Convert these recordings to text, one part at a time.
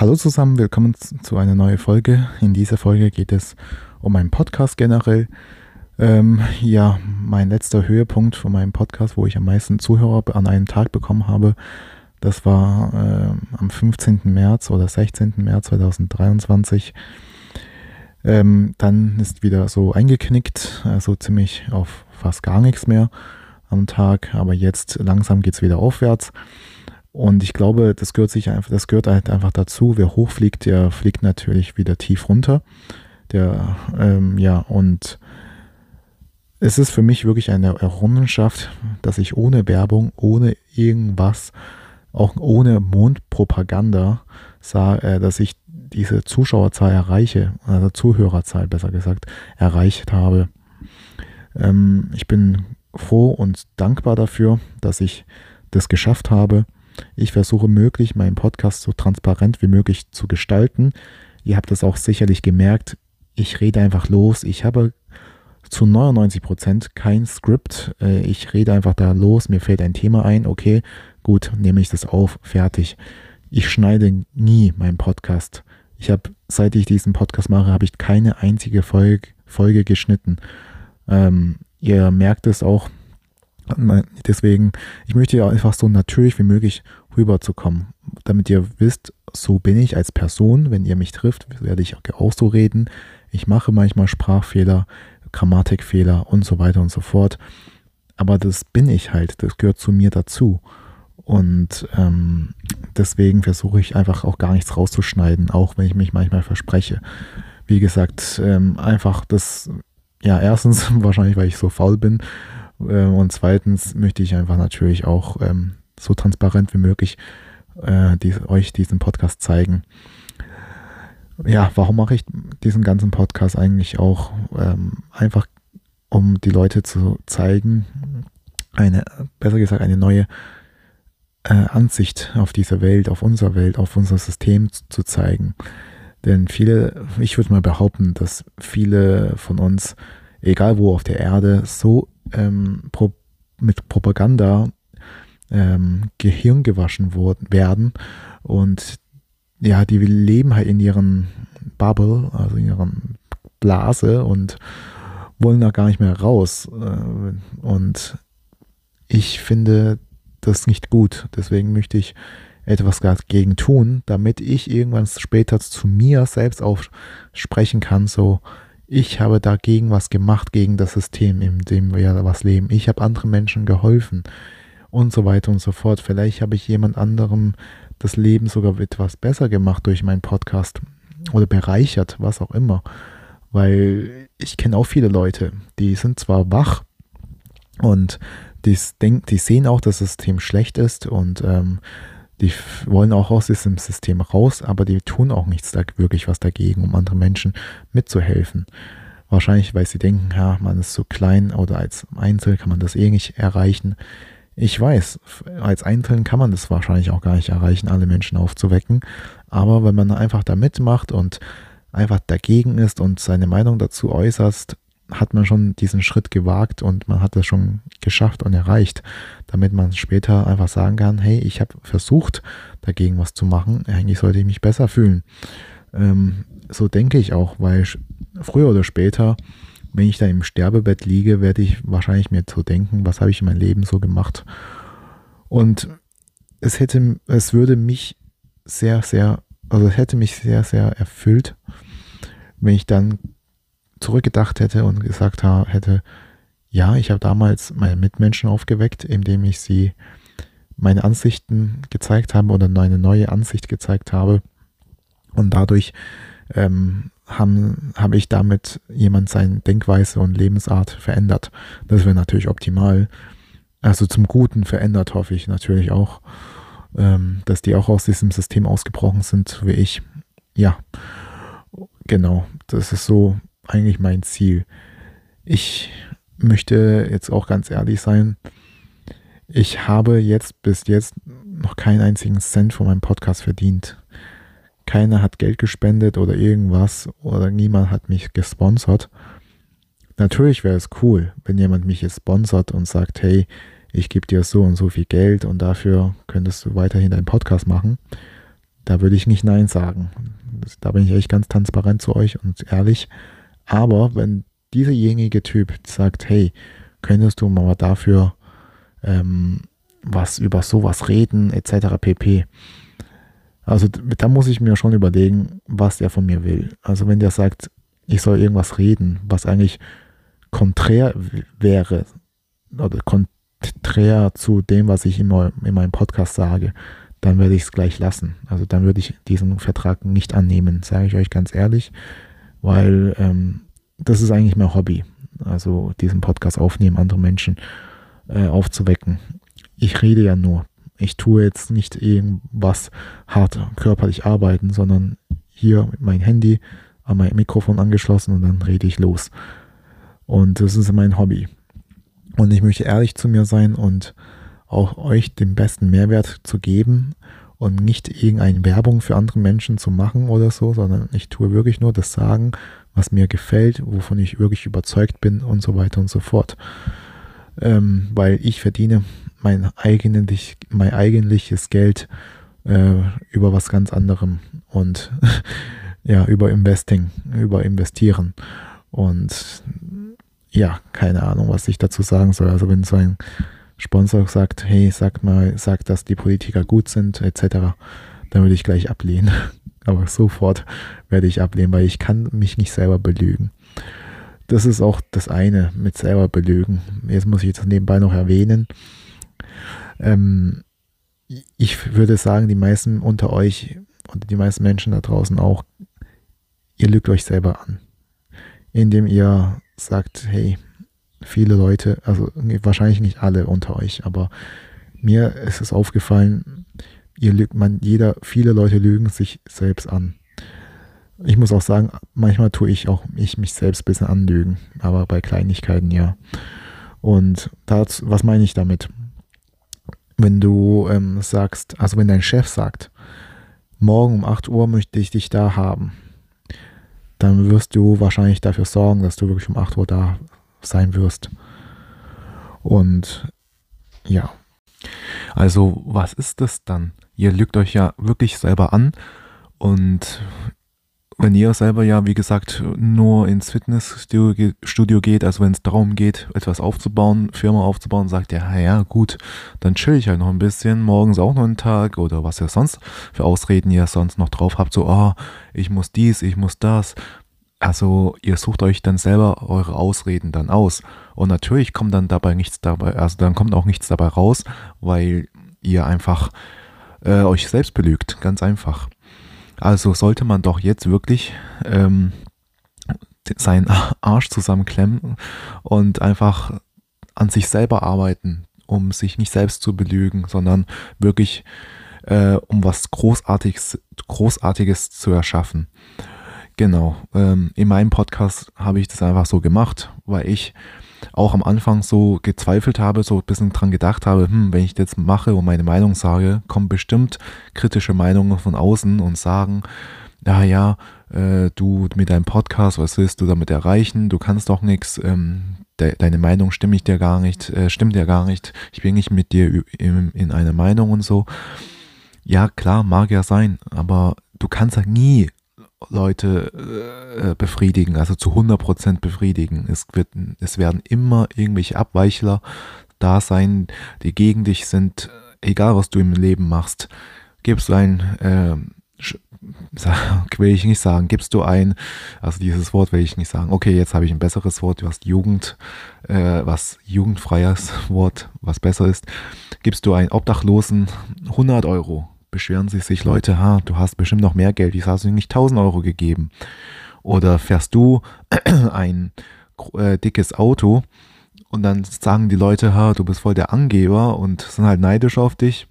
Hallo zusammen, willkommen zu einer neuen Folge. In dieser Folge geht es um meinen Podcast generell. Ähm, ja, mein letzter Höhepunkt von meinem Podcast, wo ich am meisten Zuhörer an einem Tag bekommen habe, das war äh, am 15. März oder 16. März 2023. Ähm, dann ist wieder so eingeknickt, also ziemlich auf fast gar nichts mehr am Tag. Aber jetzt langsam geht es wieder aufwärts. Und ich glaube, das gehört sich einfach, das gehört halt einfach dazu. Wer hochfliegt, der fliegt natürlich wieder tief runter. Der, ähm, ja, und es ist für mich wirklich eine Errungenschaft, dass ich ohne Werbung, ohne irgendwas, auch ohne Mondpropaganda, sah, äh, dass ich diese Zuschauerzahl erreiche, also Zuhörerzahl besser gesagt, erreicht habe. Ähm, ich bin froh und dankbar dafür, dass ich das geschafft habe. Ich versuche möglich, meinen Podcast so transparent wie möglich zu gestalten. Ihr habt es auch sicherlich gemerkt. Ich rede einfach los. Ich habe zu 99 Prozent kein Skript. Äh, ich rede einfach da los. Mir fällt ein Thema ein. Okay, gut, nehme ich das auf. Fertig. Ich schneide nie meinen Podcast. Ich habe, seit ich diesen Podcast mache, habe ich keine einzige Folge, Folge geschnitten. Ähm, ihr merkt es auch, Deswegen, ich möchte ja einfach so natürlich wie möglich rüberzukommen, damit ihr wisst, so bin ich als Person. Wenn ihr mich trifft, werde ich auch so reden. Ich mache manchmal Sprachfehler, Grammatikfehler und so weiter und so fort. Aber das bin ich halt, das gehört zu mir dazu. Und ähm, deswegen versuche ich einfach auch gar nichts rauszuschneiden, auch wenn ich mich manchmal verspreche. Wie gesagt, ähm, einfach das, ja, erstens wahrscheinlich, weil ich so faul bin und zweitens möchte ich einfach natürlich auch ähm, so transparent wie möglich äh, die, euch diesen Podcast zeigen. Ja, warum mache ich diesen ganzen Podcast eigentlich auch? Ähm, einfach um die Leute zu zeigen, eine, besser gesagt, eine neue äh, Ansicht auf diese Welt, auf unsere Welt, auf unser System zu, zu zeigen. Denn viele, ich würde mal behaupten, dass viele von uns, egal wo auf der Erde, so ähm, pro, mit Propaganda ähm, Gehirn gewaschen worden, werden und ja, die leben halt in ihren Bubble, also in ihren Blase und wollen da gar nicht mehr raus. Äh, und ich finde das nicht gut. Deswegen möchte ich etwas dagegen tun, damit ich irgendwann später zu mir selbst aufsprechen kann, so, ich habe dagegen was gemacht, gegen das System, in dem wir was leben. Ich habe anderen Menschen geholfen und so weiter und so fort. Vielleicht habe ich jemand anderem das Leben sogar etwas besser gemacht durch meinen Podcast oder bereichert, was auch immer. Weil ich kenne auch viele Leute, die sind zwar wach und die, denk, die sehen auch, dass das System schlecht ist und ähm, die wollen auch aus diesem System raus, aber die tun auch nichts da wirklich was dagegen, um anderen Menschen mitzuhelfen. Wahrscheinlich, weil sie denken, ja, man ist so klein oder als Einzel kann man das eh nicht erreichen. Ich weiß, als Einzelnen kann man das wahrscheinlich auch gar nicht erreichen, alle Menschen aufzuwecken. Aber wenn man einfach da mitmacht und einfach dagegen ist und seine Meinung dazu äußerst, hat man schon diesen Schritt gewagt und man hat das schon geschafft und erreicht, damit man später einfach sagen kann, hey, ich habe versucht, dagegen was zu machen, eigentlich sollte ich mich besser fühlen. Ähm, so denke ich auch, weil früher oder später, wenn ich da im Sterbebett liege, werde ich wahrscheinlich mir so denken, was habe ich in meinem Leben so gemacht. Und es hätte, es würde mich sehr, sehr, also es hätte mich sehr, sehr erfüllt, wenn ich dann zurückgedacht hätte und gesagt hätte, ja, ich habe damals meine Mitmenschen aufgeweckt, indem ich sie meine Ansichten gezeigt habe oder eine neue Ansicht gezeigt habe. Und dadurch ähm, habe hab ich damit jemand seine Denkweise und Lebensart verändert. Das wäre natürlich optimal. Also zum Guten verändert, hoffe ich natürlich auch, ähm, dass die auch aus diesem System ausgebrochen sind, wie ich. Ja, genau. Das ist so eigentlich mein Ziel. Ich möchte jetzt auch ganz ehrlich sein. Ich habe jetzt bis jetzt noch keinen einzigen Cent von meinem Podcast verdient. Keiner hat Geld gespendet oder irgendwas oder niemand hat mich gesponsert. Natürlich wäre es cool, wenn jemand mich jetzt sponsert und sagt, hey, ich gebe dir so und so viel Geld und dafür könntest du weiterhin deinen Podcast machen. Da würde ich nicht Nein sagen. Da bin ich echt ganz transparent zu euch und ehrlich. Aber wenn dieserjenige Typ sagt, hey, könntest du mal dafür ähm, was über sowas reden, etc. pp. Also da muss ich mir schon überlegen, was der von mir will. Also wenn der sagt, ich soll irgendwas reden, was eigentlich konträr wäre oder konträr zu dem, was ich in, in meinem Podcast sage, dann werde ich es gleich lassen. Also dann würde ich diesen Vertrag nicht annehmen, sage ich euch ganz ehrlich, weil ähm, das ist eigentlich mein Hobby. Also diesen Podcast aufnehmen, andere Menschen äh, aufzuwecken. Ich rede ja nur. Ich tue jetzt nicht irgendwas hart körperlich arbeiten, sondern hier mit meinem Handy an mein Mikrofon angeschlossen und dann rede ich los. Und das ist mein Hobby. Und ich möchte ehrlich zu mir sein und auch euch den besten Mehrwert zu geben und nicht irgendeine Werbung für andere Menschen zu machen oder so, sondern ich tue wirklich nur das Sagen, was mir gefällt, wovon ich wirklich überzeugt bin und so weiter und so fort. Ähm, weil ich verdiene mein, eigentlich, mein eigentliches Geld äh, über was ganz anderem und ja, über Investing, über Investieren. Und ja, keine Ahnung, was ich dazu sagen soll. Also wenn so ein Sponsor sagt, hey, sag mal, sag, dass die Politiker gut sind, etc., dann würde ich gleich ablehnen. Aber sofort werde ich ablehnen, weil ich kann mich nicht selber belügen. Das ist auch das eine mit selber belügen. Jetzt muss ich das nebenbei noch erwähnen. Ähm, ich würde sagen, die meisten unter euch und die meisten Menschen da draußen auch, ihr lügt euch selber an. Indem ihr sagt, hey, viele Leute, also wahrscheinlich nicht alle unter euch, aber mir ist es aufgefallen, ihr lügt man, jeder, viele Leute lügen sich selbst an. Ich muss auch sagen, manchmal tue ich auch ich mich selbst ein bisschen anlügen, aber bei Kleinigkeiten ja. Und das, was meine ich damit? Wenn du ähm, sagst, also wenn dein Chef sagt, morgen um 8 Uhr möchte ich dich da haben, dann wirst du wahrscheinlich dafür sorgen, dass du wirklich um 8 Uhr da sein wirst. Und ja. Also, was ist das dann? Ihr lügt euch ja wirklich selber an und wenn ihr selber ja, wie gesagt, nur ins Fitnessstudio geht, also wenn es darum geht, etwas aufzubauen, Firma aufzubauen, sagt ihr, ja gut, dann chill ich halt noch ein bisschen, morgens auch noch einen Tag oder was ihr sonst für Ausreden ihr sonst noch drauf habt, so, oh, ich muss dies, ich muss das. Also ihr sucht euch dann selber eure Ausreden dann aus. Und natürlich kommt dann dabei nichts dabei, also dann kommt auch nichts dabei raus, weil ihr einfach äh, euch selbst belügt, ganz einfach. Also sollte man doch jetzt wirklich ähm, seinen Arsch zusammenklemmen und einfach an sich selber arbeiten, um sich nicht selbst zu belügen, sondern wirklich äh, um was Großartiges, Großartiges zu erschaffen. Genau, ähm, in meinem Podcast habe ich das einfach so gemacht, weil ich auch am Anfang so gezweifelt habe, so ein bisschen dran gedacht habe, hm, wenn ich das mache und meine Meinung sage, kommen bestimmt kritische Meinungen von außen und sagen, ja, ja, äh, du mit deinem Podcast, was willst du damit erreichen? Du kannst doch nichts, ähm, de deine Meinung stimmt ich dir gar nicht, äh, stimmt dir gar nicht, ich bin nicht mit dir in, in einer Meinung und so. Ja, klar, mag ja sein, aber du kannst ja nie Leute äh, befriedigen, also zu 100% befriedigen. Es, wird, es werden immer irgendwelche Abweichler da sein, die gegen dich sind, egal was du im Leben machst. Gibst du ein, äh, will ich nicht sagen, gibst du ein, also dieses Wort will ich nicht sagen. Okay, jetzt habe ich ein besseres Wort, was Jugend, äh, was jugendfreies Wort, was besser ist. Gibst du einen Obdachlosen 100 Euro, beschweren sich sich Leute, ha, du hast bestimmt noch mehr Geld, wieso hast du nicht 1000 Euro gegeben? Oder fährst du ein äh, dickes Auto und dann sagen die Leute, ha, du bist voll der Angeber und sind halt neidisch auf dich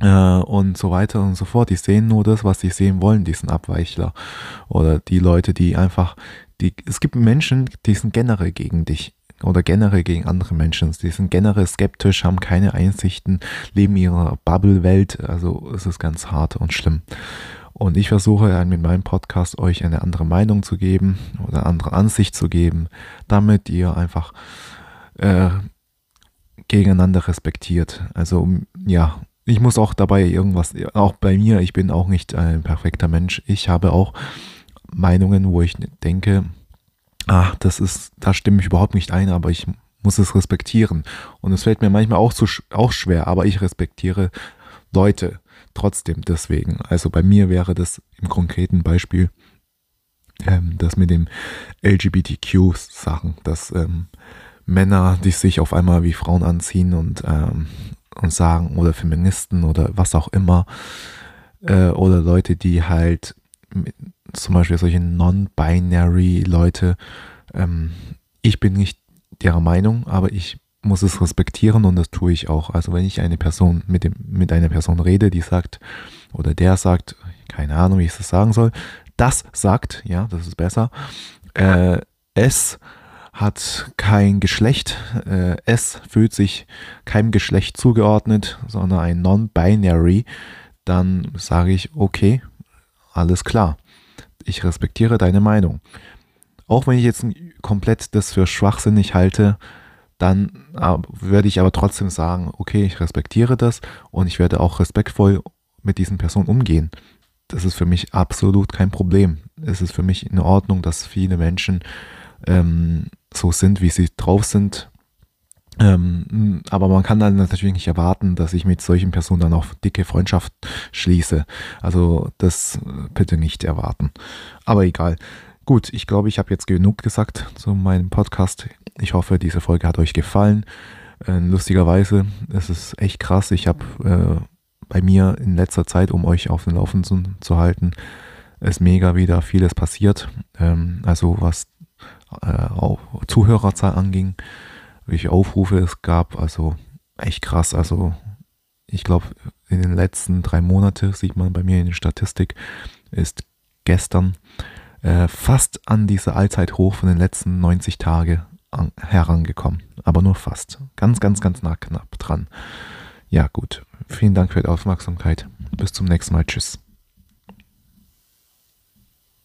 äh, und so weiter und so fort. Die sehen nur das, was sie sehen wollen, diesen Abweichler. Oder die Leute, die einfach, die, es gibt Menschen, die sind generell gegen dich oder generell gegen andere Menschen. Sie sind generell skeptisch, haben keine Einsichten, leben ihrer Bubble-Welt. Also es ist ganz hart und schlimm. Und ich versuche mit meinem Podcast euch eine andere Meinung zu geben oder eine andere Ansicht zu geben, damit ihr einfach äh, gegeneinander respektiert. Also ja, ich muss auch dabei irgendwas, auch bei mir, ich bin auch nicht ein perfekter Mensch. Ich habe auch Meinungen, wo ich denke, ach, das ist, da stimme ich überhaupt nicht ein, aber ich muss es respektieren. Und es fällt mir manchmal auch, zu, auch schwer, aber ich respektiere Leute trotzdem deswegen. Also bei mir wäre das im konkreten Beispiel ähm, das mit dem LGBTQ-Sachen, dass ähm, Männer, die sich auf einmal wie Frauen anziehen und, ähm, und sagen, oder Feministen oder was auch immer, äh, oder Leute, die halt zum Beispiel solche non-binary Leute, ähm, ich bin nicht ihrer Meinung, aber ich muss es respektieren und das tue ich auch. Also wenn ich eine Person mit dem mit einer Person rede, die sagt oder der sagt, keine Ahnung, wie ich es sagen soll, das sagt, ja, das ist besser. Äh, es hat kein Geschlecht, äh, es fühlt sich keinem Geschlecht zugeordnet, sondern ein Non-Binary, dann sage ich, okay, alles klar. Ich respektiere deine Meinung. Auch wenn ich jetzt komplett das für schwachsinnig halte, dann äh, werde ich aber trotzdem sagen, okay, ich respektiere das und ich werde auch respektvoll mit diesen Personen umgehen. Das ist für mich absolut kein Problem. Es ist für mich in Ordnung, dass viele Menschen ähm, so sind, wie sie drauf sind. Ähm, aber man kann dann natürlich nicht erwarten, dass ich mit solchen Personen dann auch dicke Freundschaft schließe. Also das äh, bitte nicht erwarten. Aber egal. Gut, ich glaube, ich habe jetzt genug gesagt zu meinem Podcast. Ich hoffe, diese Folge hat euch gefallen. Äh, lustigerweise, es ist echt krass. Ich habe äh, bei mir in letzter Zeit, um euch auf den Laufenden zu, halten, ist mega wieder vieles passiert. Ähm, also was äh, auch Zuhörerzahl anging, welche Aufrufe es gab, also echt krass. Also ich glaube, in den letzten drei Monaten sieht man bei mir in der Statistik, ist gestern äh, fast an diese Allzeithoch von den letzten 90 Tagen herangekommen. Aber nur fast. Ganz, ganz, ganz nah knapp dran. Ja, gut. Vielen Dank für die Aufmerksamkeit. Bis zum nächsten Mal. Tschüss.